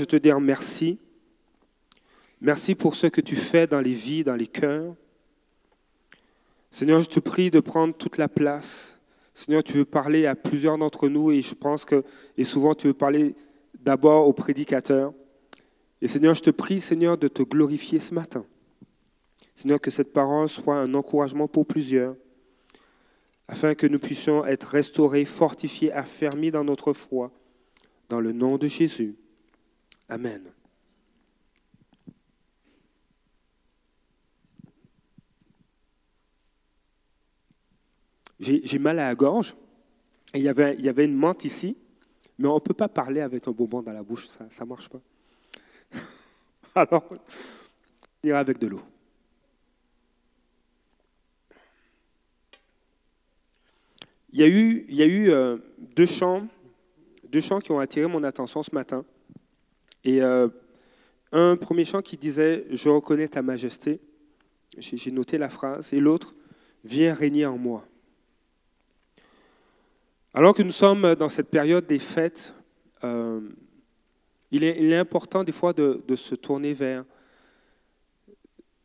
je te dire merci. Merci pour ce que tu fais dans les vies, dans les cœurs. Seigneur, je te prie de prendre toute la place. Seigneur, tu veux parler à plusieurs d'entre nous et je pense que, et souvent tu veux parler d'abord aux prédicateurs. Et Seigneur, je te prie, Seigneur, de te glorifier ce matin. Seigneur, que cette parole soit un encouragement pour plusieurs, afin que nous puissions être restaurés, fortifiés, affermis dans notre foi, dans le nom de Jésus. Amen. J'ai mal à la gorge. Il, y avait, une menthe ici, mais on ne peut pas parler avec un bonbon dans la bouche, ça ne marche pas. Alors, on ira avec de l'eau. Il y a eu, il y a eu euh, deux, chants, deux chants qui ont attiré mon attention ce matin. Et euh, un premier chant qui disait Je reconnais ta majesté. J'ai noté la phrase. Et l'autre Viens régner en moi. Alors que nous sommes dans cette période des fêtes, euh, il, est, important des fois de, se tourner vers,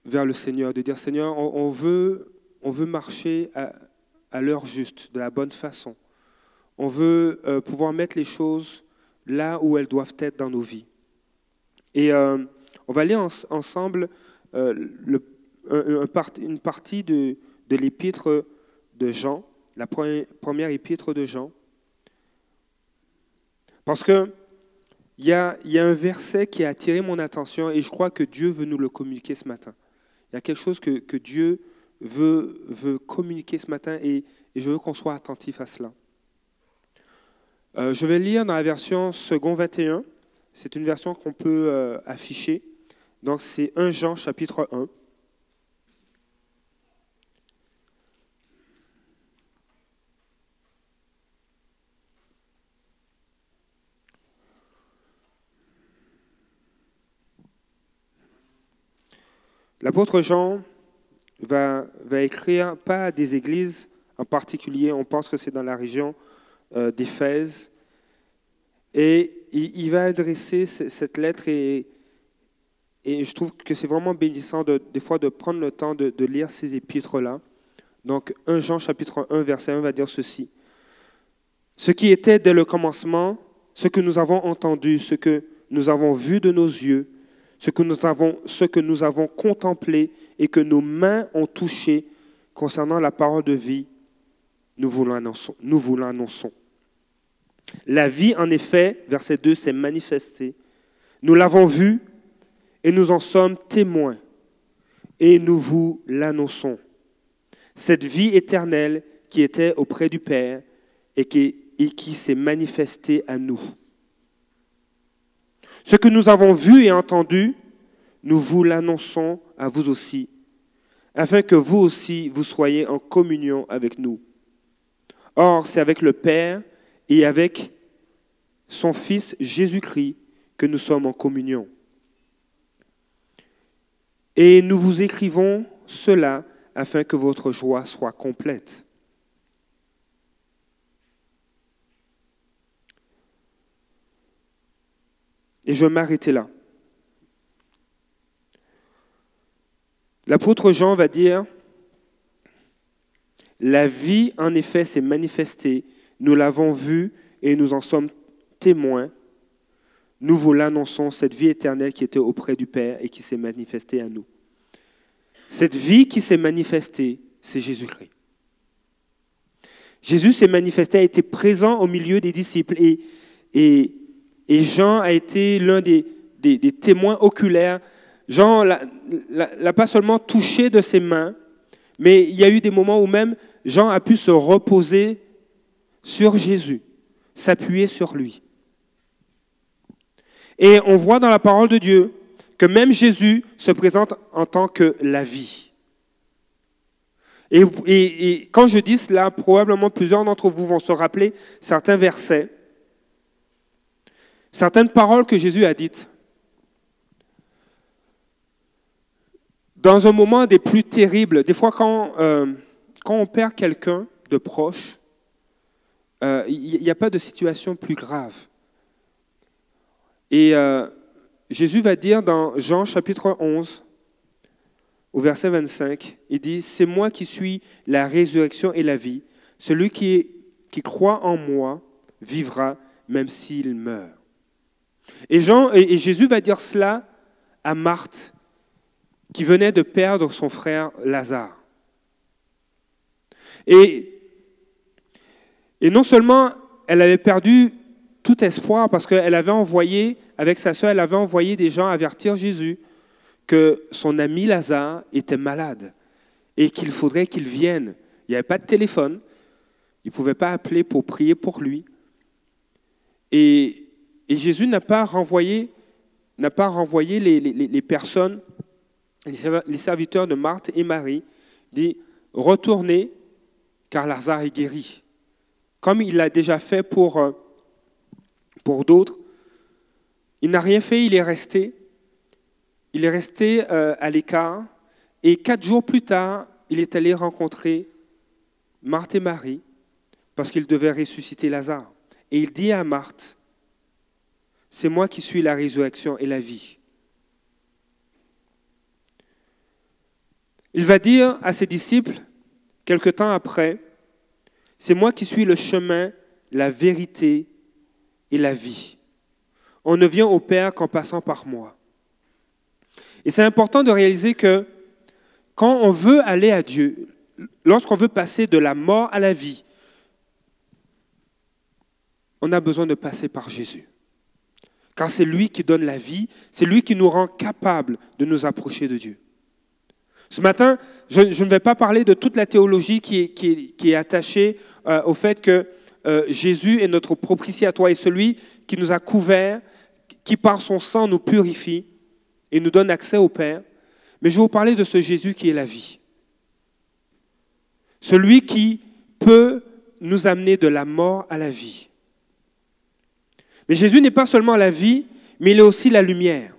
vers le Seigneur, de dire Seigneur, on, veut, on veut marcher à, l'heure juste, de la bonne façon. On veut euh, pouvoir mettre les choses là où elles doivent être dans nos vies. Et euh, on va lire ensemble le, une partie de, l'épître de Jean, la première épître de Jean. Parce qu'il y a, y a un verset qui a attiré mon attention et je crois que Dieu veut nous le communiquer ce matin. Il y a quelque chose que, que Dieu veut, veut, communiquer ce matin et, je veux qu'on soit attentif à cela. Euh, je vais lire dans la version second 21. C'est une version qu'on peut euh, afficher. Donc c'est 1 Jean chapitre 1. L'apôtre Jean va, va, écrire pas à des églises en particulier, on pense que c'est dans la région euh, d'Éphèse, et il, va adresser cette lettre et, je trouve que c'est vraiment bénissant de, des fois de prendre le temps de, de lire ces épîtres-là. Donc 1 Jean chapitre 1 verset 1 va dire ceci. Ce qui était dès le commencement, ce que nous avons entendu, ce que nous avons vu de nos yeux, ce que nous avons, ce que nous avons contemplé et que nos mains ont touché concernant la parole de vie, nous vous l'annonçons. La vie, en effet, verset 2, s'est manifestée. Nous l'avons vue et nous en sommes témoins. Et nous vous l'annonçons. Cette vie éternelle qui était auprès du Père et qui, et qui s'est manifestée à nous. Ce que nous avons vu et entendu, nous vous l'annonçons à vous aussi, afin que vous aussi vous soyez en communion avec nous. Or, c'est avec le Père et avec son Fils Jésus-Christ que nous sommes en communion. Et nous vous écrivons cela afin que votre joie soit complète. Et je m'arrêter là. L'apôtre Jean va dire, la vie en effet s'est manifestée, nous l'avons vue et nous en sommes témoins. Nous vous l'annonçons, cette vie éternelle qui était auprès du Père et qui s'est manifestée à nous. Cette vie qui s'est manifestée, c'est Jésus-Christ. Jésus s'est manifesté, a été présent au milieu des disciples et Jean a été l'un des, témoins oculaires. Jean l'a pas seulement touché de ses mains, mais il y a eu des moments où même Jean a pu se reposer sur Jésus, s'appuyer sur lui. Et on voit dans la parole de Dieu que même Jésus se présente en tant que la vie. Et, quand je dis cela, probablement plusieurs d'entre vous vont se rappeler certains versets certaines paroles que Jésus a dites. Dans un moment des plus terribles, des fois quand, euh, quand on perd quelqu'un de proche, euh, il n'y a pas de situation plus grave. Et euh, Jésus va dire dans Jean chapitre 11, au verset 25, il dit, C'est moi qui suis la résurrection et la vie. Celui qui, croit en moi vivra même s'il meurt. Et, et Jésus va dire cela à Marthe, qui venait de perdre son frère Lazare. Et, et non seulement elle avait perdu tout espoir parce qu'elle avait envoyé, avec sa soeur, elle avait envoyé des gens avertir Jésus que son ami Lazare était malade et qu'il faudrait qu'il vienne. Il n'y avait pas de téléphone, il ne pouvait pas appeler pour prier pour lui. Et, Jésus n'a pas renvoyé, n'a pas renvoyé les, les, personnes, les serviteurs de Marthe et Marie, dit retournez car Lazare est guéri. Comme il l'a déjà fait pour, euh, pour d'autres, il n'a rien fait, il est resté. Il est resté euh, à l'écart. Et quatre jours plus tard, il est allé rencontrer Marthe et Marie parce qu'il devait ressusciter Lazare. Et il dit à Marthe, c'est moi qui suis la résurrection et la vie. Il va dire à ses disciples, quelque temps après, c'est moi qui suis le chemin, la vérité et la vie. On ne vient au Père qu'en passant par moi. Et c'est important de réaliser que quand on veut aller à Dieu, lorsqu'on veut passer de la mort à la vie, on a besoin de passer par Jésus. Car c'est lui qui donne la vie, c'est lui qui nous rend capables de nous approcher de Dieu. Ce matin, je, ne vais pas parler de toute la théologie qui est, attachée euh, au fait que euh, Jésus est notre propitiatoire et celui qui nous a couverts, qui par son sang nous purifie et nous donne accès au Père. Mais je vais vous parler de ce Jésus qui est la vie. Celui qui peut nous amener de la mort à la vie. Mais Jésus n'est pas seulement la vie, mais il est aussi la lumière.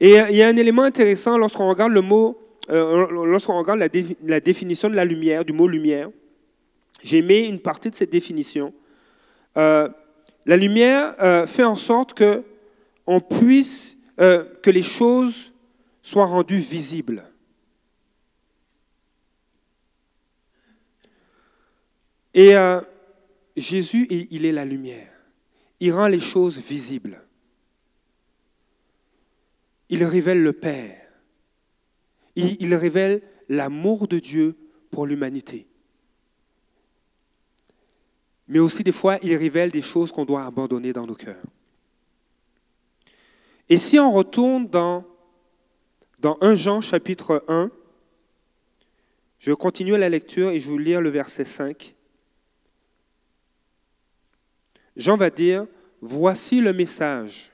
Et euh, il y a un élément intéressant lorsqu'on regarde le mot, euh, regarde la, définition de la lumière, du mot lumière. J'ai mis une partie de cette définition. Euh, la lumière fait en sorte que on puisse, que les choses soient rendues visibles. Et Jésus, il est la lumière. Il rend les choses visibles il révèle le Père. Il, révèle l'amour de Dieu pour l'humanité. Mais aussi des fois, il révèle des choses qu'on doit abandonner dans nos cœurs. Et si on retourne dans, dans 1 Jean chapitre 1, je vais continuer la lecture et je vous lire le verset 5. Jean va dire, Voici le message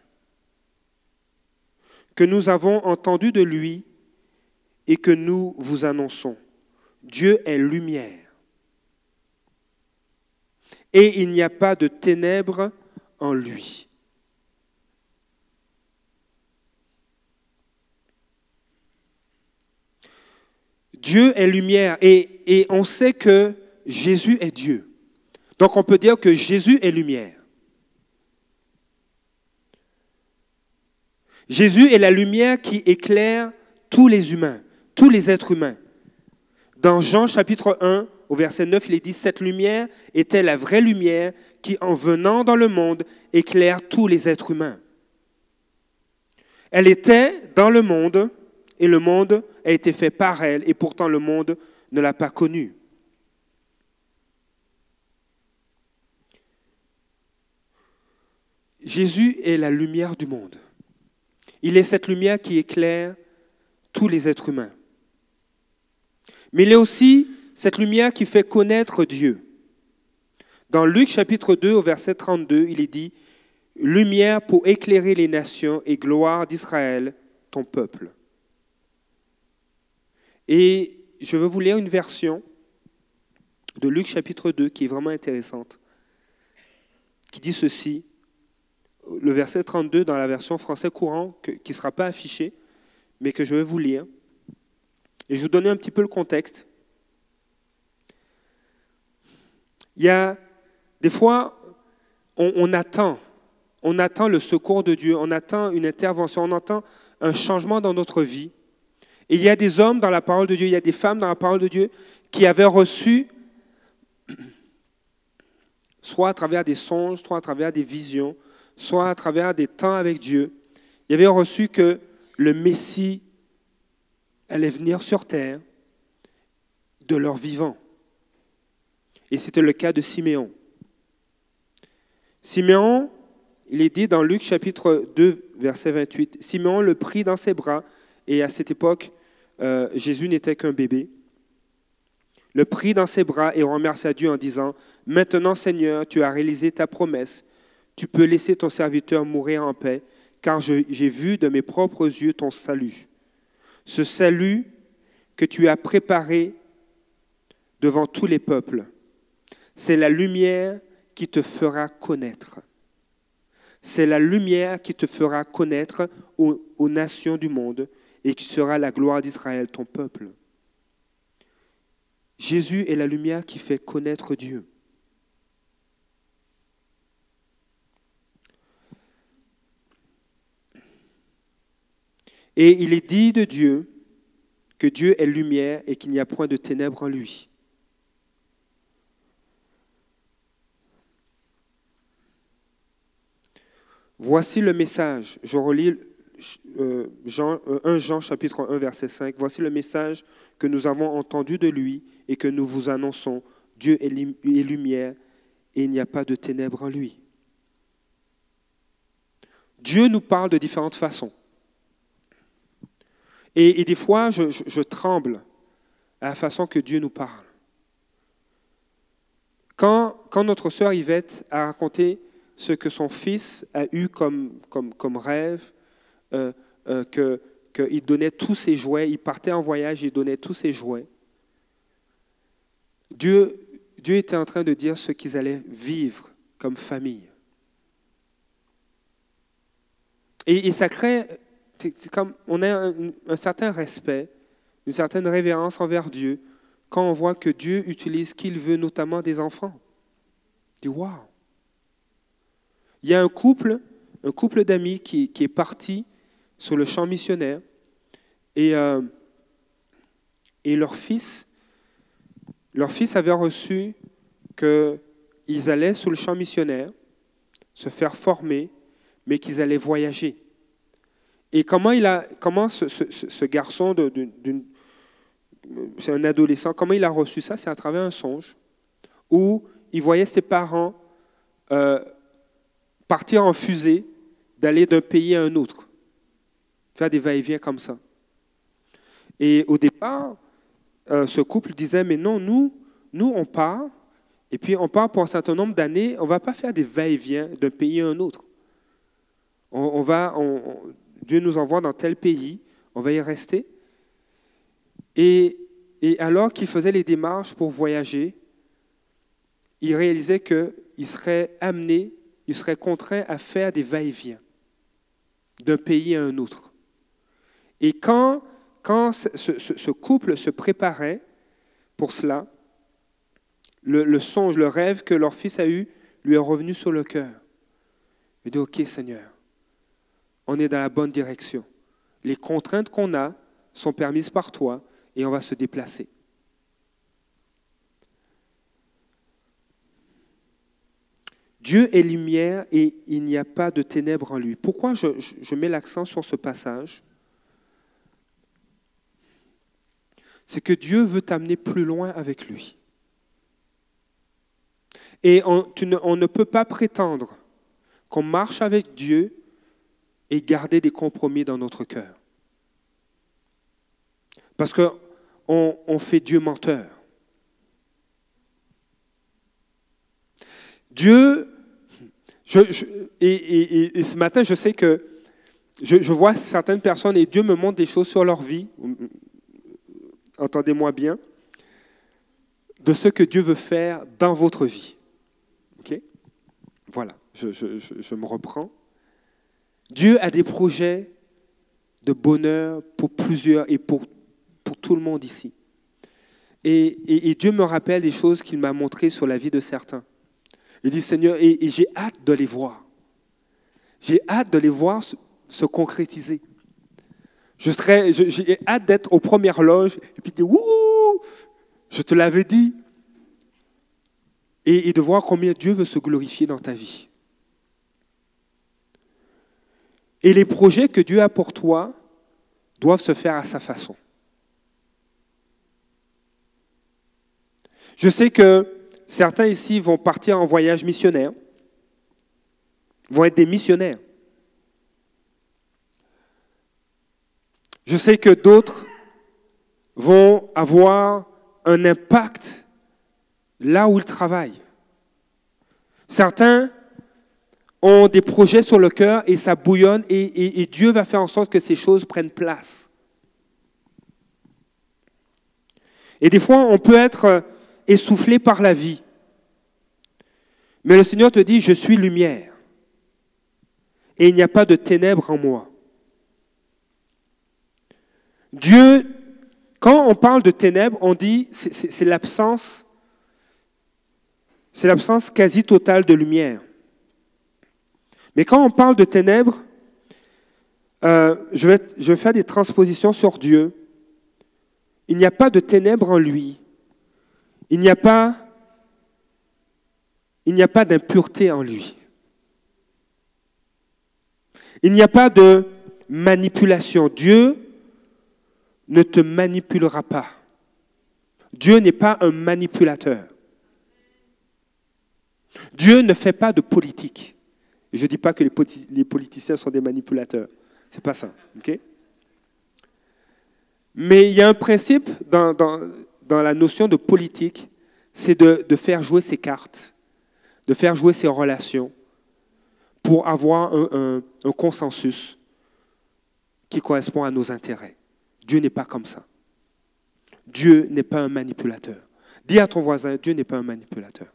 que nous avons entendu de lui et que nous vous annonçons. Dieu est lumière. Et il n'y a pas de ténèbres en lui. Dieu est lumière et, et, on sait que Jésus est Dieu. Donc on peut dire que Jésus est lumière. Jésus est la lumière qui éclaire tous les humains, tous les êtres humains. Dans Jean chapitre 1, au verset 9, il est dit, Cette lumière était la vraie lumière qui, en venant dans le monde, éclaire tous les êtres humains. Elle était dans le monde, et le monde a été fait par elle, et pourtant le monde ne l'a pas connue. Jésus est la lumière du monde. Il est cette lumière qui éclaire tous les êtres humains. Mais il est aussi cette lumière qui fait connaître Dieu. Dans Luc chapitre 2 au verset 32, il est dit, Lumière pour éclairer les nations et gloire d'Israël, ton peuple. Et je veux vous lire une version de Luc chapitre 2 qui est vraiment intéressante, qui dit ceci, le verset 32 dans la version français courant, qui ne sera pas affiché, mais que je vais vous lire. Et je vous donner un petit peu le contexte. Il y a des fois, on, attend, on attend le secours de Dieu, on attend une intervention, on attend un changement dans notre vie. Et il y a des hommes dans la parole de Dieu, il y a des femmes dans la parole de Dieu qui avaient reçu, soit à travers des songes, soit à travers des visions, soit à travers des temps avec Dieu, ils avaient reçu que le Messie allait venir sur terre de leur vivant. Et c'était le cas de Siméon. Siméon, il est dit dans Luc chapitre 2, verset 28, Siméon le prit dans ses bras, et à cette époque, euh, Jésus n'était qu'un bébé. Le prit dans ses bras et remercia Dieu en disant, Maintenant Seigneur, tu as réalisé ta promesse, tu peux laisser ton serviteur mourir en paix, car j'ai vu de mes propres yeux ton salut. Ce salut que tu as préparé devant tous les peuples, c'est la lumière qui te fera connaître. C'est la lumière qui te fera connaître aux, nations du monde et qui sera la gloire d'Israël, ton peuple. Jésus est la lumière qui fait connaître Dieu. Et il est dit de Dieu que Dieu est lumière et qu'il n'y a point de ténèbres en lui. Voici le message. Je relis euh, Jean, 1 euh, Jean chapitre 1 verset 5. Voici le message que nous avons entendu de lui et que nous vous annonçons. Dieu est lumière et il n'y a pas de ténèbres en lui. Dieu nous parle de différentes façons. Et, des fois, je, tremble à la façon que Dieu nous parle. Quand, notre sœur Yvette a raconté ce que son fils a eu comme, rêve, euh, euh, qu'il donnait tous ses jouets, il partait en voyage, il donnait tous ses jouets. Dieu, était en train de dire ce qu'ils allaient vivre comme famille. Et ça crée, comme, on a un, certain respect, une certaine révérence envers Dieu quand on voit que Dieu utilise qu'il veut, notamment des enfants. Il y a un couple, un couple d'amis qui, est parti sur le champ missionnaire et, euh, fils, leur fils avait reçu qu'ils allaient sur le champ missionnaire se faire former, mais qu'ils allaient voyager. Et comment, il a, comment ce, ce, garçon, c'est un adolescent, comment il a reçu ça? C'est à travers un songe où il voyait ses parents euh, partir en fusée, d'aller d'un pays à un autre, faire des va-et-vient comme ça. Et au départ, euh, ce couple disait, mais non, nous, nous, on part, et puis on part pour un certain nombre d'années, on ne va pas faire des va-et-vient d'un pays à un autre. On, va, Dieu nous envoie dans tel pays, on va y rester. Et, alors qu'il faisait les démarches pour voyager, il réalisait qu'il serait amené il serait contraint à faire des va-et-vient d'un pays à un autre. Et quand, quand ce, couple se préparait pour cela, le, songe, le rêve que leur fils a eu lui est revenu sur le cœur. Il dit, OK Seigneur, on est dans la bonne direction. Les contraintes qu'on a sont permises par toi et on va se déplacer. Dieu est lumière et il n'y a pas de ténèbres en lui. Pourquoi je, mets l'accent sur ce passage? C'est que Dieu veut t'amener plus loin avec lui. Et on, ne peut pas prétendre qu'on marche avec Dieu et garder des compromis dans notre cœur. Parce qu'on on fait Dieu menteur. Dieu et, ce matin, je sais que je, vois certaines personnes et Dieu me montre des choses sur leur vie, entendez-moi bien, de ce que Dieu veut faire dans votre vie. OK? Voilà, je, me reprends. Dieu a des projets de bonheur pour plusieurs et pour, tout le monde ici. Et, Dieu me rappelle des choses qu'il m'a montrées sur la vie de certains. Il dit, Seigneur, et, j'ai hâte de les voir. J'ai hâte de les voir se, concrétiser. Je j'ai hâte d'être aux premières loges et puis de Wouh, je te l'avais dit. et de voir combien Dieu veut se glorifier dans ta vie. Et les projets que Dieu a pour toi doivent se faire à sa façon. Je sais que certains ici vont partir en voyage missionnaire, vont être des missionnaires. Je sais que d'autres vont avoir un impact là où ils travaillent. Certains ont des projets sur le cœur et ça bouillonne et, Dieu va faire en sorte que ces choses prennent place. Et des fois, on peut être essoufflé par la vie. Mais le Seigneur te dit, je suis lumière. Et il n'y a pas de ténèbres en moi. Dieu, quand on parle de ténèbres, on dit c'est l'absence, c'est l'absence quasi totale de lumière. Mais quand on parle de ténèbres, euh, je, vais, faire des transpositions sur Dieu. Il n'y a pas de ténèbres en lui. Il n'y a pas, il n'y a pas d'impureté en lui. Il n'y a pas de manipulation. Dieu ne te manipulera pas. Dieu n'est pas un manipulateur. Dieu ne fait pas de politique je ne dis pas que les, politiciens sont des manipulateurs. Ce n'est pas ça. Mais il y a un principe dans, la notion de politique, c'est de, faire jouer ses cartes, de faire jouer ses relations pour avoir un, un consensus qui correspond à nos intérêts. Dieu n'est pas comme ça. Dieu n'est pas un manipulateur. Dis à ton voisin, Dieu n'est pas un manipulateur.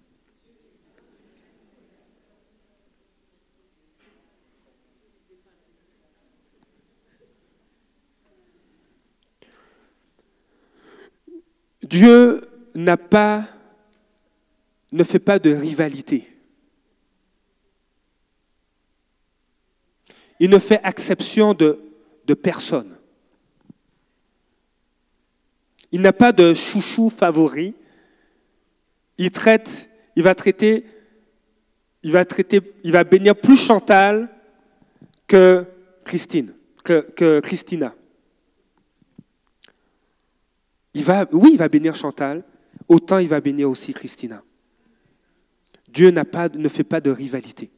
Dieu n'a pas, ne fait pas de rivalité. Il ne fait exception de, personne. Il n'a pas de chouchou favori. Il va traiter, il va bénir plus Chantal que Christine, que Christina oui, il va bénir Chantal, autant il va bénir aussi Christina. Dieu ne fait pas de rivalité.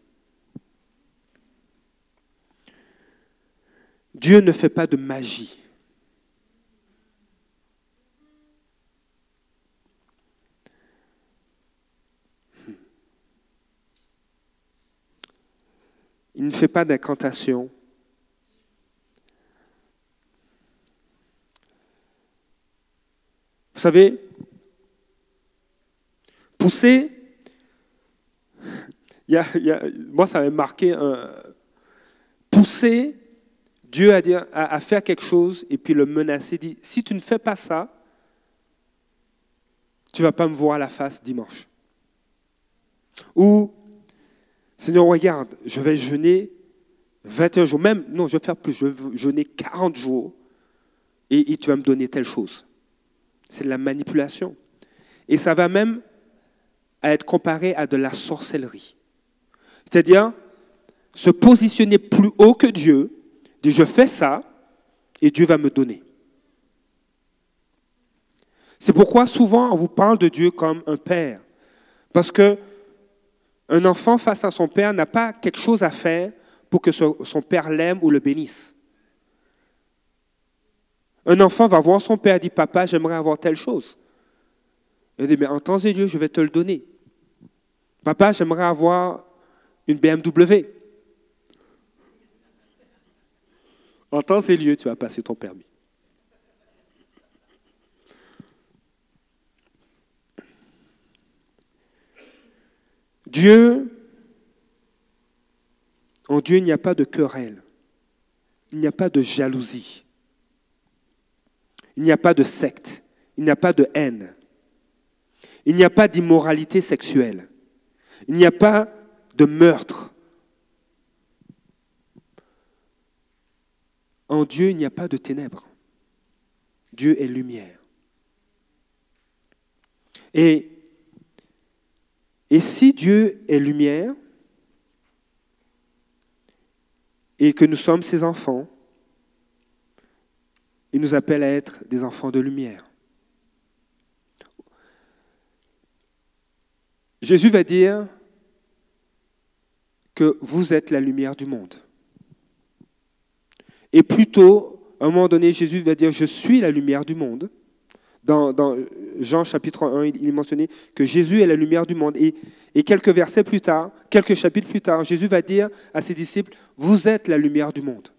Dieu ne fait pas de magie. Il ne fait pas d'incantation. Vous savez, pousser, moi ça m'a marqué, pousser Dieu à, à, faire quelque chose et puis le menacer, dit, si tu ne fais pas ça, tu ne vas pas me voir la face dimanche. Ou, Seigneur, regarde, je vais jeûner 21 jours, même, non, je vais faire plus, je vais jeûner 40 jours et tu vas me donner telle chose. C'est de la manipulation. Et ça va même être comparé à de la sorcellerie. C'est-à-dire se positionner plus haut que Dieu, dire je fais ça et Dieu va me donner. C'est pourquoi souvent on vous parle de Dieu comme un père. Parce que un enfant face à son père n'a pas quelque chose à faire pour que son père l'aime ou le bénisse. Un enfant va voir son père et dit Papa, j'aimerais avoir telle chose. Il dit Mais en temps et lieu, je vais te le donner. Papa, j'aimerais avoir une BMW. En temps et lieu, tu vas passer ton permis. Dieu, en Dieu, il n'y a pas de querelle, il n'y a pas de jalousie. Il n'y a pas de secte. Il n'y a pas de haine. Il n'y a pas d'immoralité sexuelle. Il n'y a pas de meurtre. En Dieu, il n'y a pas de ténèbres. Dieu est lumière. Et, si Dieu est lumière, et que nous sommes ses enfants, il nous appelle à être des enfants de lumière. Jésus va dire que vous êtes la lumière du monde. Et plutôt, à un moment donné, Jésus va dire, je suis la lumière du monde. Dans, Jean chapitre 1, il est mentionné que Jésus est la lumière du monde. Et, et quelques versets plus tard, quelques chapitres plus tard, Jésus va dire à ses disciples, vous êtes la lumière du monde.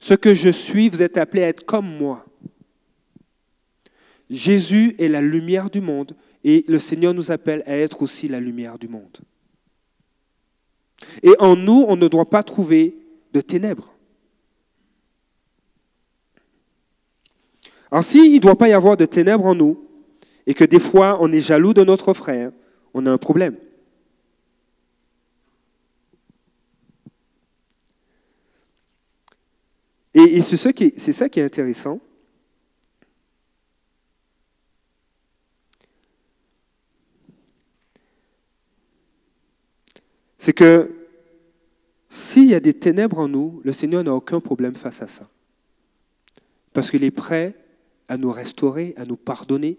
Ce que je suis, vous êtes appelés à être comme moi. Jésus est la lumière du monde et le Seigneur nous appelle à être aussi la lumière du monde. Et en nous, on ne doit pas trouver de ténèbres. Alors s'il ne doit pas y avoir de ténèbres en nous, et que des fois on est jaloux de notre frère, on a un problème. Et, c'est ça, qui est intéressant. C'est que s'il y a des ténèbres en nous, le Seigneur n'a aucun problème face à ça. Parce qu'il est prêt à nous restaurer, à nous pardonner.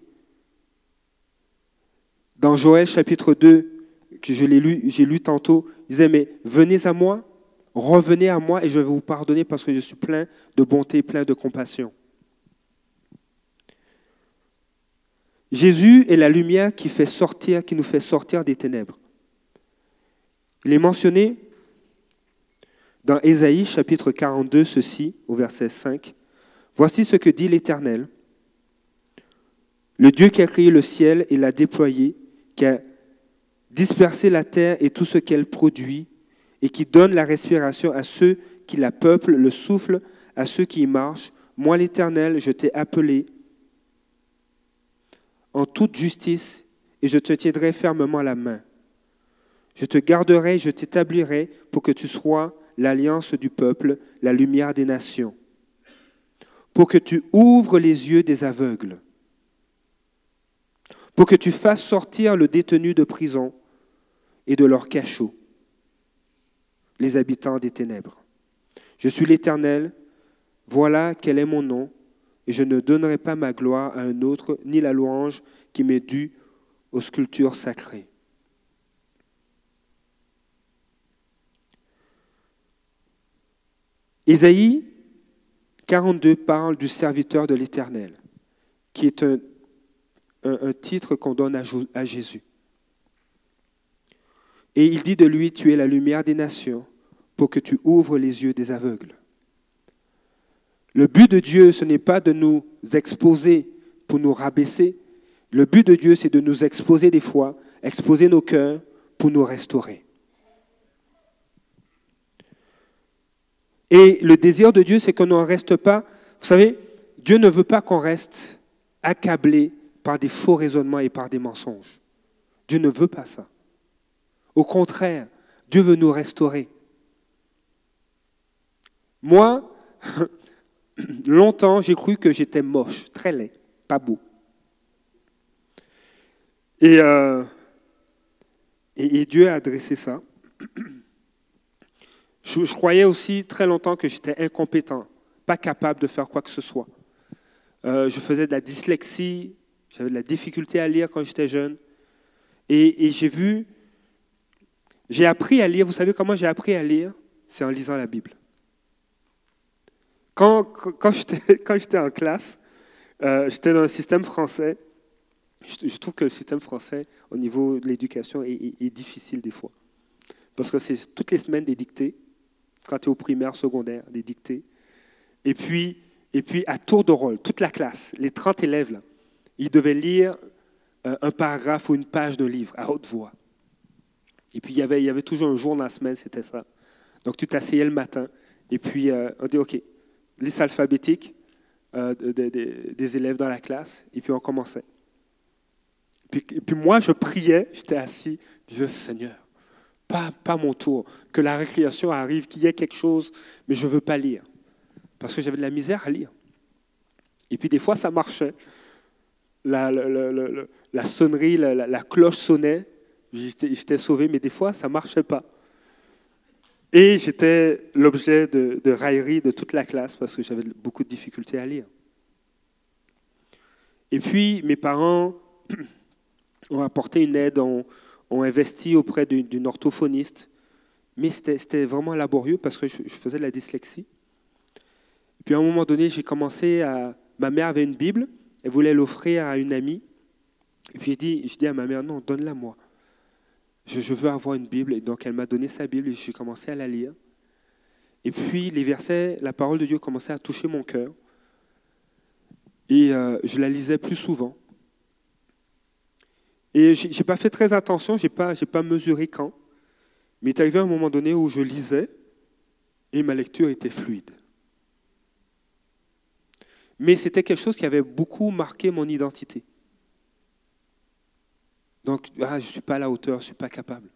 Dans Joël chapitre 2, que je l'ai lu, j'ai lu tantôt, il disait, mais venez à moi, Revenez à moi et je vais vous pardonner parce que je suis plein de bonté, plein de compassion. Jésus est la lumière qui fait sortir, qui nous fait sortir des ténèbres. Il est mentionné dans Ésaïe chapitre 42 ceci au verset 5. Voici ce que dit l'Éternel, le Dieu qui a créé le ciel et l'a déployé, qui a dispersé la terre et tout ce qu'elle produit, et qui donne la respiration à ceux qui la peuplent, le souffle à ceux qui y marchent. Moi, l'Éternel, je t'ai appelé en toute justice et je te tiendrai fermement la main. Je te garderai, je t'établirai pour que tu sois l'alliance du peuple, la lumière des nations, pour que tu ouvres les yeux des aveugles, pour que tu fasses sortir le détenu de prison et de leur cachot les habitants des ténèbres. Je suis l'Éternel, voilà quel est mon nom, et je ne donnerai pas ma gloire à un autre, ni la louange qui m'est due aux sculptures sacrées. Ésaïe 42 parle du serviteur de l'Éternel, qui est un, titre qu'on donne à Jésus. Et il dit de lui, tu es la lumière des nations pour que tu ouvres les yeux des aveugles. Le but de Dieu, ce n'est pas de nous exposer pour nous rabaisser. Le but de Dieu, c'est de nous exposer des fois, exposer nos cœurs pour nous restaurer. Et le désir de Dieu, c'est qu'on ne reste pas, vous savez, Dieu ne veut pas qu'on reste accablé par des faux raisonnements et par des mensonges. Dieu ne veut pas ça. Au contraire, Dieu veut nous restaurer. Moi, longtemps, j'ai cru que j'étais moche, très laid, pas beau. Et, euh, Dieu a adressé ça. Je, croyais aussi très longtemps que j'étais incompétent, pas capable de faire quoi que ce soit. Euh, je faisais de la dyslexie, j'avais de la difficulté à lire quand j'étais jeune. et j'ai vu j'ai appris à lire, vous savez comment j'ai appris à lire? C'est en lisant la Bible. Quand, quand j'étais en classe, euh, j'étais dans le système français. Je, trouve que le système français, au niveau de l'éducation, est, difficile des fois. Parce que c'est toutes les semaines des dictées, quand tu es au primaire, secondaire, des dictées. Et puis, et puis, à tour de rôle, toute la classe, les 30 élèves, ils devaient lire euh, un paragraphe ou une page d'un livre à haute voix. Et puis, il y avait, toujours un jour dans la semaine, c'était ça. Donc, tu t'asseyais le matin, et puis euh, on dit, OK, liste alphabétique euh, des élèves dans la classe, et puis on commençait. Et puis, moi, je priais, j'étais assis, je disais, Seigneur, pas, pas mon tour, que la récréation arrive, qu'il y ait quelque chose, mais je ne veux pas lire. Parce que j'avais de la misère à lire. Et puis des fois, ça marchait. La, sonnerie, la, cloche sonnait, j'étais sauvé, mais des fois, ça ne marchait pas. Et j'étais l'objet de, de raillerie de toute la classe parce que j'avais beaucoup de difficultés à lire. Et puis, mes parents ont apporté une aide, ont, investi auprès d'une orthophoniste, mais c'était vraiment laborieux parce que je, faisais de la dyslexie. Et puis à un moment donné, j'ai commencé à... Ma mère avait une Bible, elle voulait l'offrir à une amie. Et puis j'ai dit, dit à ma mère, non, donne-la moi. Je, veux avoir une Bible. Et donc elle m'a donné sa Bible et j'ai commencé à la lire. Et puis les versets, la parole de Dieu commençait à toucher mon cœur. Et euh, je la lisais plus souvent. Et je n'ai pas fait très attention, je n'ai pas, pas mesuré quand. Mais il est arrivé un moment donné où je lisais et ma lecture était fluide. Mais c'était quelque chose qui avait beaucoup marqué mon identité. Donc, ah, je ne suis pas à la hauteur, je ne suis pas capable.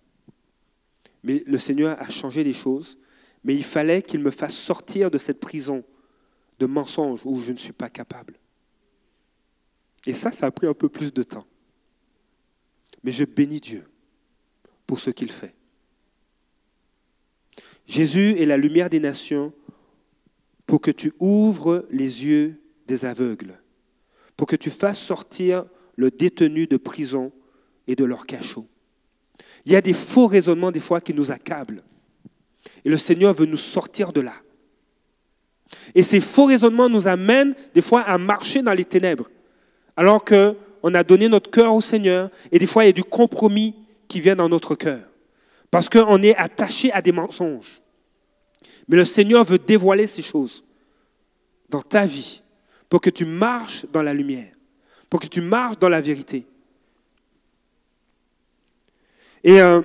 Mais le Seigneur a changé les choses, mais il fallait qu'il me fasse sortir de cette prison de mensonges où je ne suis pas capable. Et ça, ça a pris un peu plus de temps. Mais je bénis Dieu pour ce qu'il fait. Jésus est la lumière des nations pour que tu ouvres les yeux des aveugles, pour que tu fasses sortir le détenu de prison et de leur cachot. Il y a des faux raisonnements des fois qui nous accablent. Et le Seigneur veut nous sortir de là. Et ces faux raisonnements nous amènent des fois à marcher dans les ténèbres alors qu'on a donné notre cœur au Seigneur, et des fois il y a du compromis qui vient dans notre cœur, parce qu'on est attaché à des mensonges. Mais le Seigneur veut dévoiler ces choses dans ta vie, pour que tu marches dans la lumière, pour que tu marches dans la vérité. Et euh,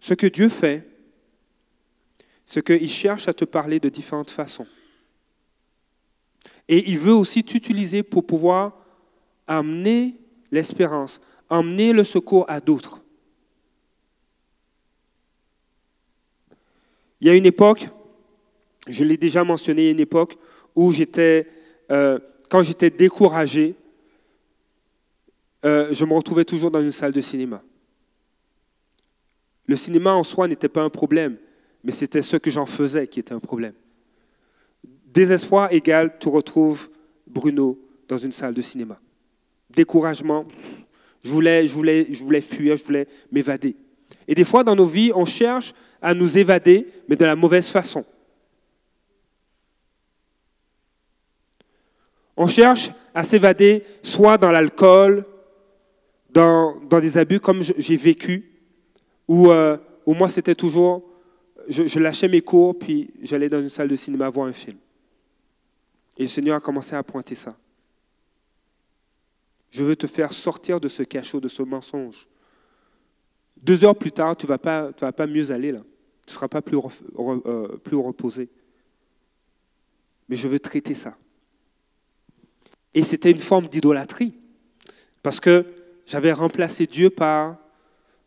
ce que Dieu fait, c'est qu'il cherche à te parler de différentes façons. Et il veut aussi t'utiliser pour pouvoir amener l'espérance, amener le secours à d'autres. Il y a une époque, je l'ai déjà mentionné, une époque où j'étais, euh, quand j'étais découragé, euh, je me retrouvais toujours dans une salle de cinéma. Le cinéma en soi n'était pas un problème, mais c'était ce que j'en faisais qui était un problème. Désespoir égal, tu retrouves Bruno dans une salle de cinéma. Découragement, je voulais, je voulais, je voulais fuir, je voulais m'évader. Et des fois, dans nos vies, on cherche à nous évader, mais de la mauvaise façon. On cherche à s'évader soit dans l'alcool, dans, des abus comme j'ai vécu, euh, moi c'était toujours, je, je lâchais mes cours, puis j'allais dans une salle de cinéma voir un film. Et le Seigneur a commencé à pointer ça. Je veux te faire sortir de ce cachot, de ce mensonge. Deux heures plus tard, tu ne vas, pas, vas pas mieux aller là. Tu ne seras pas plus, euh, plus reposé. Mais je veux traiter ça. Et c'était une forme d'idolâtrie. Parce que j'avais remplacé Dieu par,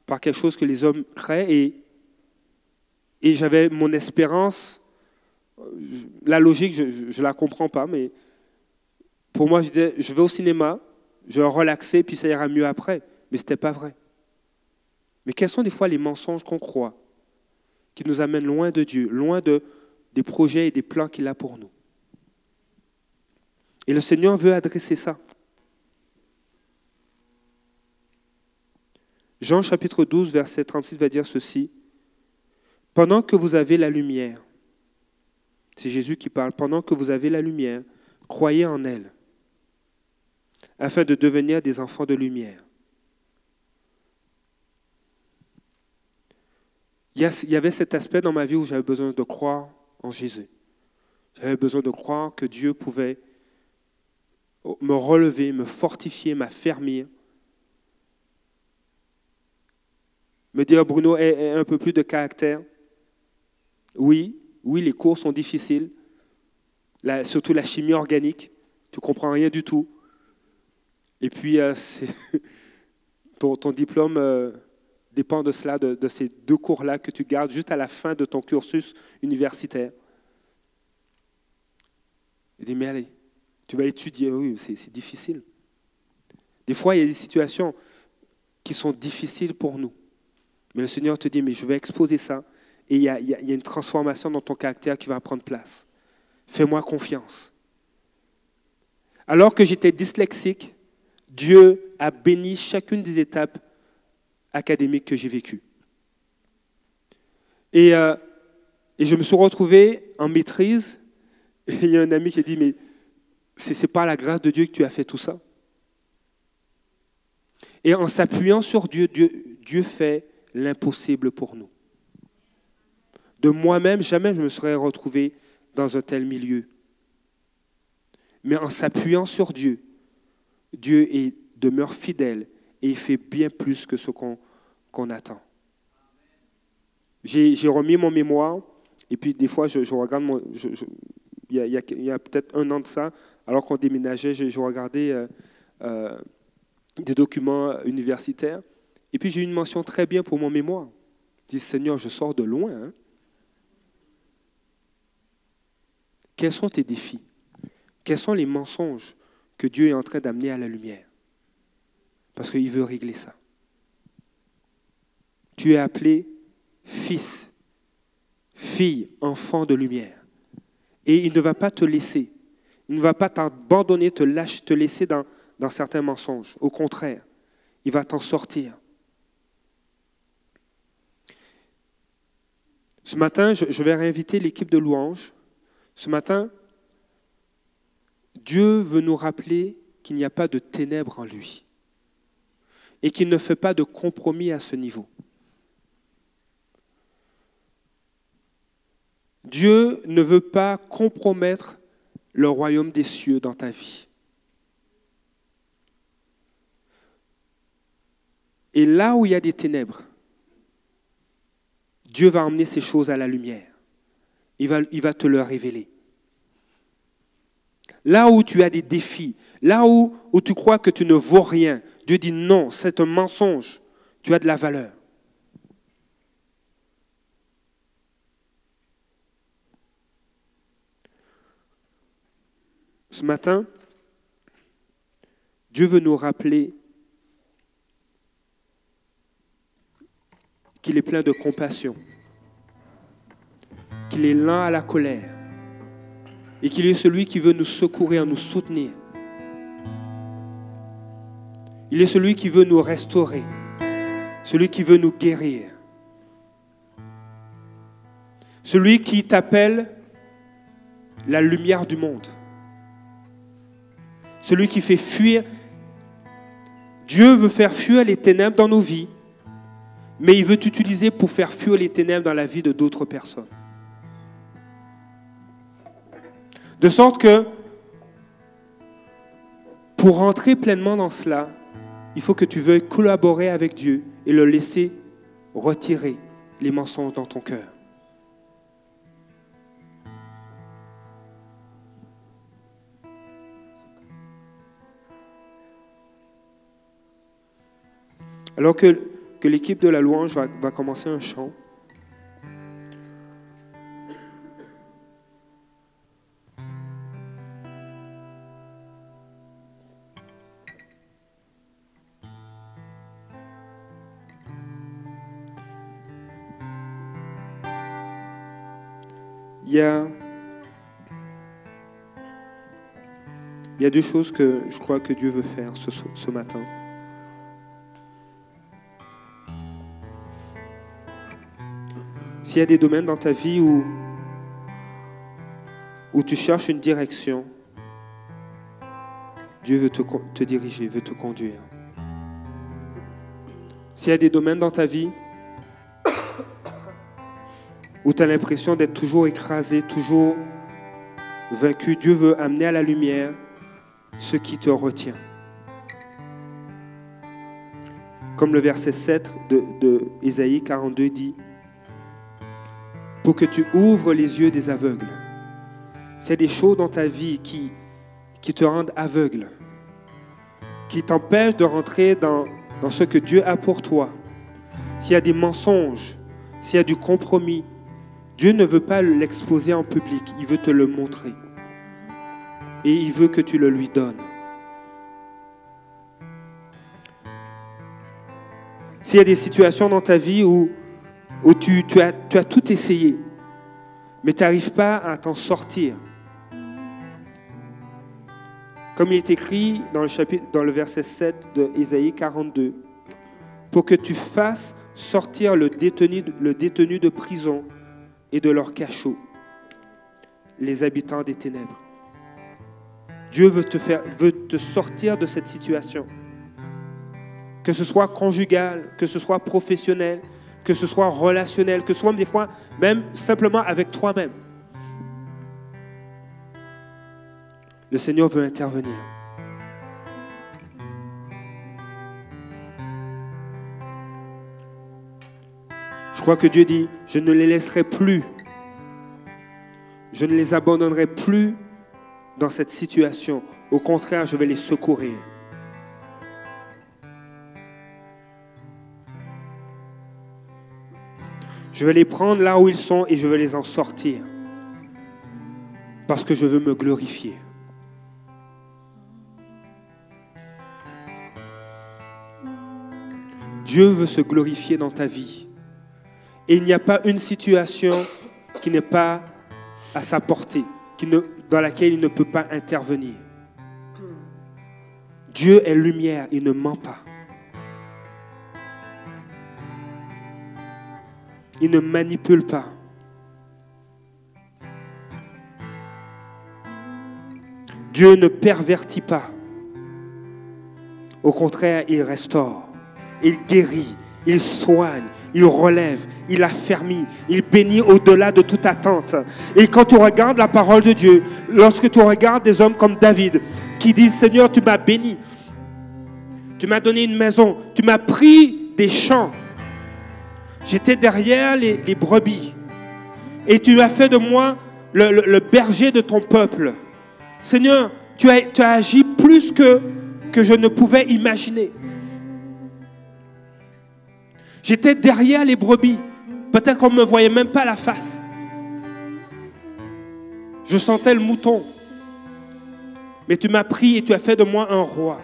par quelque chose que les hommes créent et, et j'avais mon espérance la logique, je ne la comprends pas, mais pour moi, je, disais, je vais au cinéma, je vais relaxer, puis ça ira mieux après. Mais ce n'était pas vrai. Mais quels sont des fois les mensonges qu'on croit, qui nous amènent loin de Dieu, loin de, des projets et des plans qu'il a pour nous? Et le Seigneur veut adresser ça. Jean chapitre 12, verset 36 va dire ceci. Pendant que vous avez la lumière, c'est Jésus qui parle. Pendant que vous avez la lumière, croyez en elle, afin de devenir des enfants de lumière. Il y avait cet aspect dans ma vie où j'avais besoin de croire en Jésus. J'avais besoin de croire que Dieu pouvait me relever, me fortifier, m'affermir. Me dire, Bruno, un peu plus de caractère. Oui, oui, les cours sont difficiles, surtout la chimie organique. Tu comprends rien du tout. Et puis, euh, ton, diplôme euh, dépend de cela, de, de ces deux cours-là que tu gardes juste à la fin de ton cursus universitaire. Il dit, mais allez, tu vas étudier. Oui, c'est difficile. Des fois, il y a des situations qui sont difficiles pour nous. Mais le Seigneur te dit, mais je vais exposer ça. Et il y a, une transformation dans ton caractère qui va prendre place. Fais-moi confiance. Alors que j'étais dyslexique, Dieu a béni chacune des étapes académiques que j'ai vécues. Et, euh, et je me suis retrouvé en maîtrise. Et il y a un ami qui a dit, mais c'est pas la grâce de Dieu que tu as fait tout ça. Et en s'appuyant sur Dieu, Dieu, Dieu fait l'impossible pour nous. De moi-même, jamais je me serais retrouvé dans un tel milieu. Mais en s'appuyant sur Dieu, Dieu demeure fidèle et il fait bien plus que ce qu'on attend. J'ai remis mon mémoire et puis des fois, je, regarde il y a, peut-être un an de ça, alors qu'on déménageait, je, je regardais euh, euh, des documents universitaires et puis j'ai eu une mention très bien pour mon mémoire. Je dis Seigneur, je sors de loin. hein. Quels sont tes défis? Quels sont les mensonges que Dieu est en train d'amener à la lumière? Parce qu'il veut régler ça. Tu es appelé fils, fille, enfant de lumière. Et il ne va pas te laisser. Il ne va pas t'abandonner, te, lâcher, te laisser dans, dans certains mensonges. Au contraire, il va t'en sortir. Ce matin, je, vais réinviter l'équipe de louanges. Ce matin, Dieu veut nous rappeler qu'il n'y a pas de ténèbres en lui et qu'il ne fait pas de compromis à ce niveau. Dieu ne veut pas compromettre le royaume des cieux dans ta vie. Et là où il y a des ténèbres, Dieu va emmener ces choses à la lumière. Il va, te le révéler. Là où tu as des défis, là où, où tu crois que tu ne vaux rien, Dieu dit non, c'est un mensonge. Tu as de la valeur. Ce matin, Dieu veut nous rappeler qu'il est plein de compassion, qu'il est lent à la colère et qu'il est celui qui veut nous secourir, nous soutenir. Il est celui qui veut nous restaurer, celui qui veut nous guérir, celui qui t'appelle la lumière du monde, celui qui fait fuir. Dieu veut faire fuir les ténèbres dans nos vies, mais il veut t'utiliser pour faire fuir les ténèbres dans la vie de d'autres personnes. De sorte que pour rentrer pleinement dans cela, il faut que tu veuilles collaborer avec Dieu et le laisser retirer les mensonges dans ton cœur. Alors que, que l'équipe de la louange va, commencer un chant, il y a, il y a deux choses que je crois que Dieu veut faire ce, ce matin. S'il y a des domaines dans ta vie où, tu cherches une direction, Dieu veut te, diriger, veut te conduire. S'il y a des domaines dans ta vie où tu as l'impression d'être toujours écrasé, toujours vaincu, Dieu veut amener à la lumière ce qui te retient. Comme le verset 7 de, de Ésaïe 42 dit, pour que tu ouvres les yeux des aveugles. S'il y a des choses dans ta vie qui, te rendent aveugle, qui t'empêchent de rentrer dans, dans ce que Dieu a pour toi, s'il y a des mensonges, s'il y a du compromis, Dieu ne veut pas l'exposer en public, il veut te le montrer. Et il veut que tu le lui donnes. S'il y a des situations dans ta vie où, où tu, as, tout essayé, mais tu n'arrives pas à t'en sortir, comme il est écrit dans le, chapitre, verset 7 de Ésaïe 42, pour que tu fasses sortir le détenu, de prison et de leur cachot, les habitants des ténèbres. Dieu veut te, faire, te sortir de cette situation. Que ce soit conjugal, que ce soit professionnel, que ce soit relationnel, que ce soit des fois même simplement avec toi-même. Le Seigneur veut intervenir. Je crois que Dieu dit, je ne les laisserai plus. Je ne les abandonnerai plus dans cette situation. Au contraire, je vais les secourir. Je vais les prendre là où ils sont et je vais les en sortir. Parce que je veux me glorifier. Dieu veut se glorifier dans ta vie. Et il n'y a pas une situation qui n'est pas à sa portée, qui ne, dans laquelle il ne peut pas intervenir. Dieu est lumière, il ne ment pas. Il ne manipule pas. Dieu ne pervertit pas. Au contraire, il restaure, il guérit, il soigne, il relève, il affermit, il bénit au-delà de toute attente. Et quand tu regardes la parole de Dieu, lorsque tu regardes des hommes comme David, qui disent, Seigneur, tu m'as béni, tu m'as donné une maison, tu m'as pris des champs, j'étais derrière les, brebis, et tu as fait de moi le, berger de ton peuple. Seigneur, tu as, agi plus que je ne pouvais imaginer. J'étais derrière les brebis. Peut-être qu'on ne me voyait même pas la face. Je sentais le mouton. Mais tu m'as pris et tu as fait de moi un roi.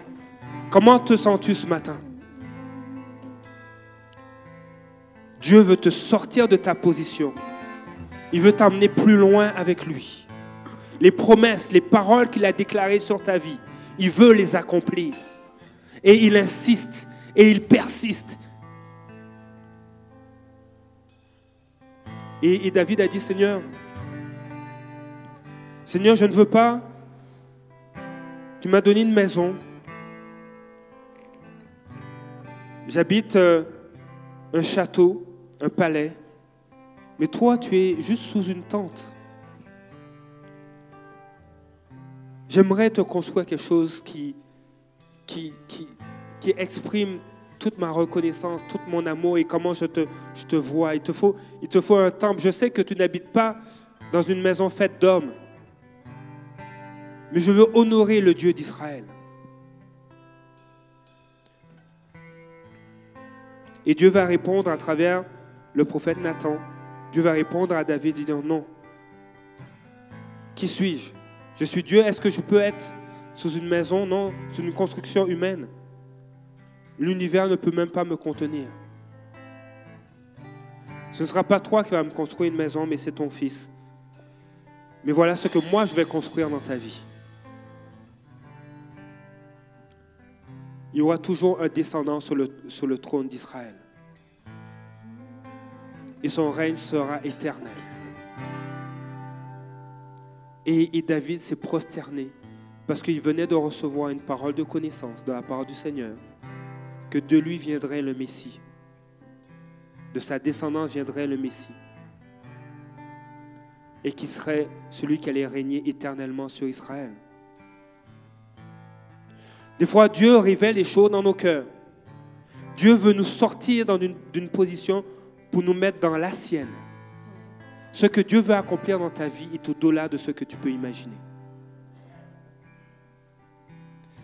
Comment te sens-tu ce matin? Dieu veut te sortir de ta position. Il veut t'emmener plus loin avec lui. Les promesses, les paroles qu'il a déclarées sur ta vie, il veut les accomplir. Et il insiste et il persiste Et, David a dit, Seigneur, Seigneur, je ne veux pas. Tu m'as donné une maison. J'habite euh, un château, un palais. Mais toi, tu es juste sous une tente. J'aimerais te construire quelque chose qui, exprime toute ma reconnaissance, tout mon amour et comment je te, je te vois. Il te, faut, il te faut un temple. Je sais que tu n'habites pas dans une maison faite d'hommes, mais je veux honorer le Dieu d'Israël. Et Dieu va répondre à travers le prophète Nathan. Dieu va répondre à David dire non. Qui suis-je? Je suis Dieu. Est-ce que je peux être sous une maison? Non, sous une construction humaine. L'univers ne peut même pas me contenir. Ce ne sera pas toi qui vas me construire une maison, mais c'est ton fils. Mais voilà ce que moi je vais construire dans ta vie. Il y aura toujours un descendant sur le trône d'Israël. Et son règne sera éternel. Et, David s'est prosterné parce qu'il venait de recevoir une parole de connaissance de la part du Seigneur que de lui viendrait le Messie. De sa descendance viendrait le Messie. Et qui serait celui qui allait régner éternellement sur Israël. Des fois, Dieu révèle les choses dans nos cœurs. Dieu veut nous sortir d'une position pour nous mettre dans la sienne. Ce que Dieu veut accomplir dans ta vie est au-delà de ce que tu peux imaginer.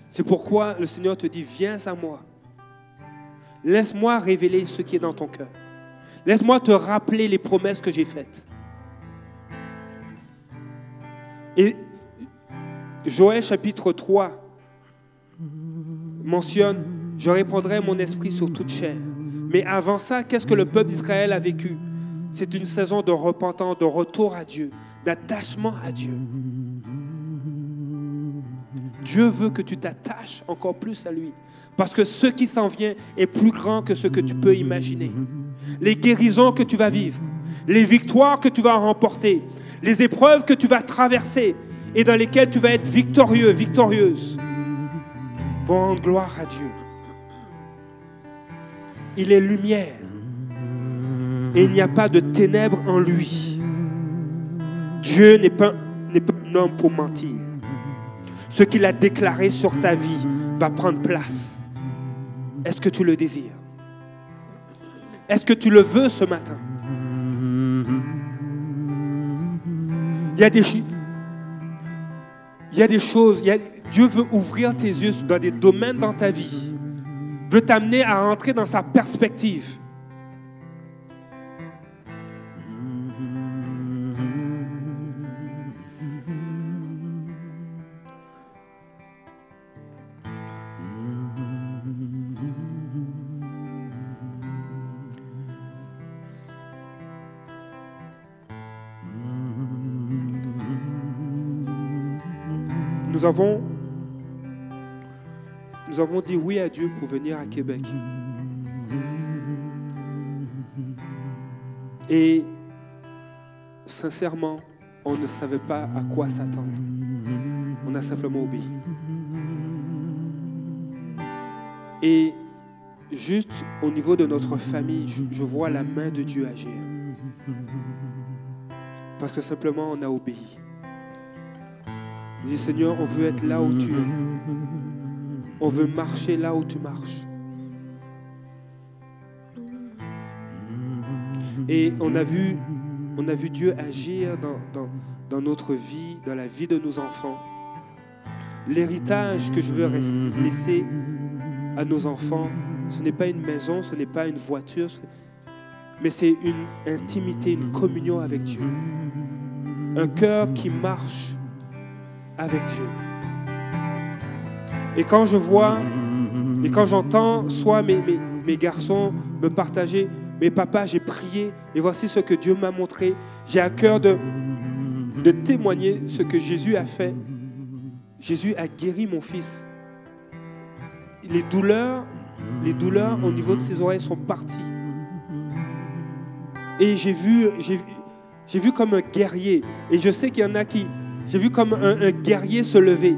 C'est pourquoi le Seigneur te dit, viens à moi. Laisse-moi révéler ce qui est dans ton cœur. Laisse-moi te rappeler les promesses que j'ai faites. Et Joël chapitre 3 mentionne, je répandrai mon esprit sur toute chair. Mais avant ça, qu'est-ce que le peuple d'Israël a vécu? C'est une saison de repentance, de retour à Dieu, d'attachement à Dieu. Dieu veut que tu t'attaches encore plus à lui. Parce que ce qui s'en vient est plus grand que ce que tu peux imaginer. Les guérisons que tu vas vivre, les victoires que tu vas remporter, les épreuves que tu vas traverser et dans lesquelles tu vas être victorieux, victorieuse, vont rendre gloire à Dieu. Il est lumière et il n'y a pas de ténèbres en lui. Dieu n'est pas, pas un homme pour mentir. Ce qu'il a déclaré sur ta vie va prendre place. Est-ce que tu le désires? Est-ce que tu le veux ce matin? Il y a des choses, Dieu veut ouvrir tes yeux dans des domaines dans ta vie, veut t'amener à entrer dans sa perspective. nous avons, nous avons dit oui à Dieu pour venir à Québec. Et sincèrement, on ne savait pas à quoi s'attendre. On a simplement obéi. Et juste au niveau de notre famille, je, vois la main de Dieu agir. Parce que simplement on a obéi. Je Seigneur, on veut être là où tu es. On veut marcher là où tu marches. Et on a vu, on a vu Dieu agir dans, dans notre vie, dans la vie de nos enfants. L'héritage que je veux laisser à nos enfants, ce n'est pas une maison, ce n'est pas une voiture, mais c'est une intimité, une communion avec Dieu. Un cœur qui marche avec Dieu. Et quand je vois, et quand j'entends soit mes, garçons me partager, mais papa, j'ai prié et voici ce que Dieu m'a montré. J'ai à cœur de, témoigner ce que Jésus a fait. Jésus a guéri mon fils. Les douleurs, les douleurs au niveau de ses oreilles sont parties. Et j'ai vu, j'ai vu comme un guerrier. Et je sais qu'il y en a qui, j'ai vu comme un, guerrier se lever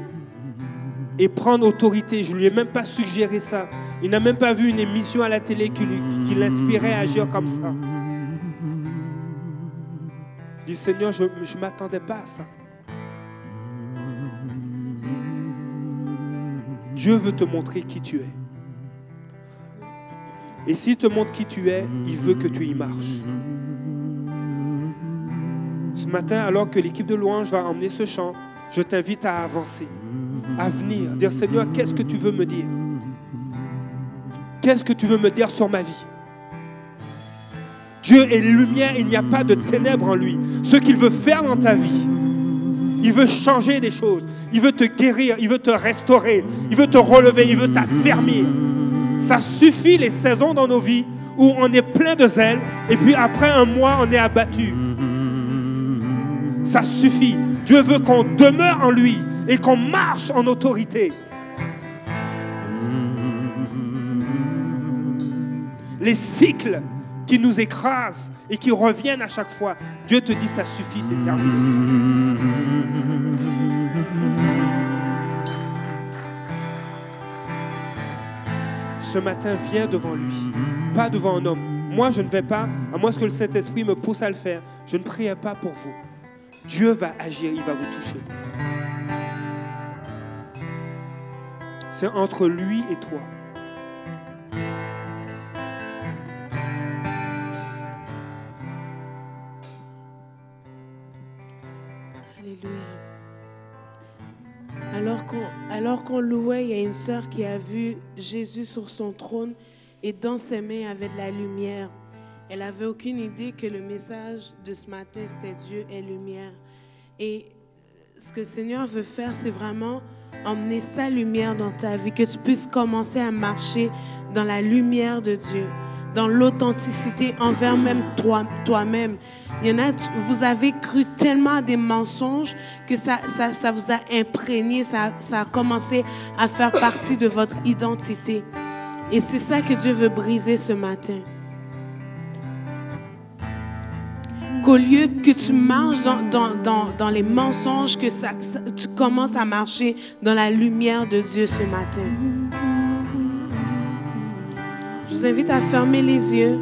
et prendre autorité. Je ne lui ai même pas suggéré ça. Il n'a même pas vu une émission à la télé qui, l'inspirait à agir comme ça. Il dit Seigneur, je ne m'attendais pas à ça. Dieu veut te montrer qui tu es. Et s'il te montre qui tu es, il veut que tu y marches. Ce matin, alors que l'équipe de louange va emmener ce chant, je t'invite à avancer, à venir, dire Seigneur, qu'est-ce que tu veux me dire? Qu'est-ce que tu veux me dire sur ma vie? Dieu est lumière, il n'y a pas de ténèbres en lui. Ce qu'il veut faire dans ta vie, il veut changer des choses, il veut te guérir, il veut te restaurer, il veut te relever, il veut t'affermir. Ça suffit les saisons dans nos vies où on est plein de zèle et puis après un mois on est abattu. Ça suffit. Dieu veut qu'on demeure en lui et qu'on marche en autorité. Les cycles qui nous écrasent et qui reviennent à chaque fois, Dieu te dit ça suffit, c'est terminé. Ce matin, viens devant lui, pas devant un homme. Moi, je ne vais pas, à moins que le Saint-Esprit me pousse à le faire. Je ne prie pas pour vous. Dieu va agir, il va vous toucher. C'est entre lui et toi. Alléluia. Alors qu'on louait, il y a une sœur qui a vu Jésus sur son trône et dans ses mains avait de la lumière. Elle avait aucune idée que le message de ce matin c'était Dieu est lumière. Et ce que le Seigneur veut faire, c'est vraiment emmener sa lumière dans ta vie, que tu puisses commencer à marcher dans la lumière de Dieu, dans l'authenticité envers même toi, toi-même. Il y en a, vous avez cru tellement à des mensonges que ça, ça, ça vous a imprégné, ça, ça a commencé à faire partie de votre identité. Et c'est ça que Dieu veut briser ce matin. Qu'au lieu que tu marches dans, les mensonges, que tu commences à marcher dans la lumière de Dieu ce matin. Je vous invite à fermer les yeux.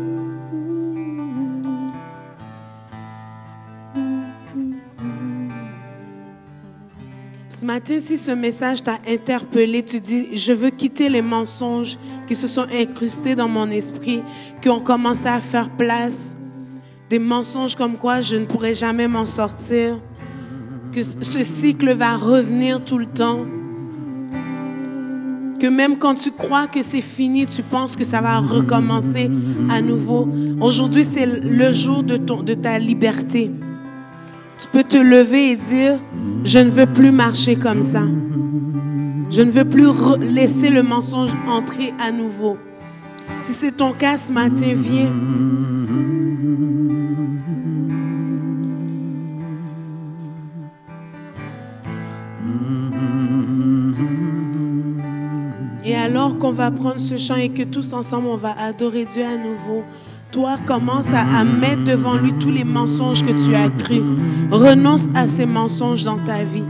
Ce matin, si ce message t'a interpellé, tu dis, je veux quitter les mensonges qui se sont incrustés dans mon esprit, qui ont commencé à faire place. Des mensonges comme quoi je ne pourrai jamais m'en sortir, que ce cycle va revenir tout le temps. Que même quand tu crois que c'est fini, tu penses que ça va recommencer à nouveau. Aujourd'hui, c'est le jour de, ton, de ta liberté. Tu peux te lever et dire, je ne veux plus marcher comme ça. Je ne veux plus laisser le mensonge entrer à nouveau. Si c'est ton cas ce matin, viens. Et alors qu'on va prendre ce chant et que tous ensemble on va adorer Dieu à nouveau, toi commence à, mettre devant lui tous les mensonges que tu as cru. Renonce à ces mensonges dans ta vie.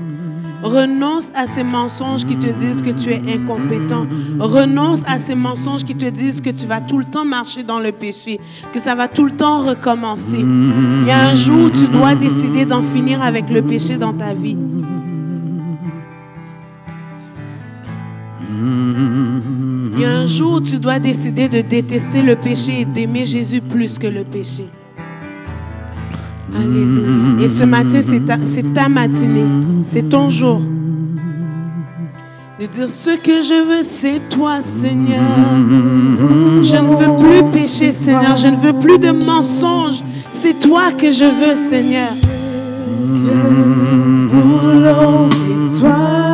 Renonce à ces mensonges qui te disent que tu es incompétent. Renonce à ces mensonges qui te disent que tu vas tout le temps marcher dans le péché, que ça va tout le temps recommencer. Il y a un jour où tu dois décider d'en finir avec le péché dans ta vie. Il y a un jour où tu dois décider de détester le péché et d'aimer Jésus plus que le péché. Et ce matin, c'est ta, matinée. C'est ton jour. De dire ce que je veux, c'est toi, Seigneur. Je ne veux plus pécher, Seigneur. Je ne veux plus de mensonges. C'est toi que je veux, Seigneur. C'est toi.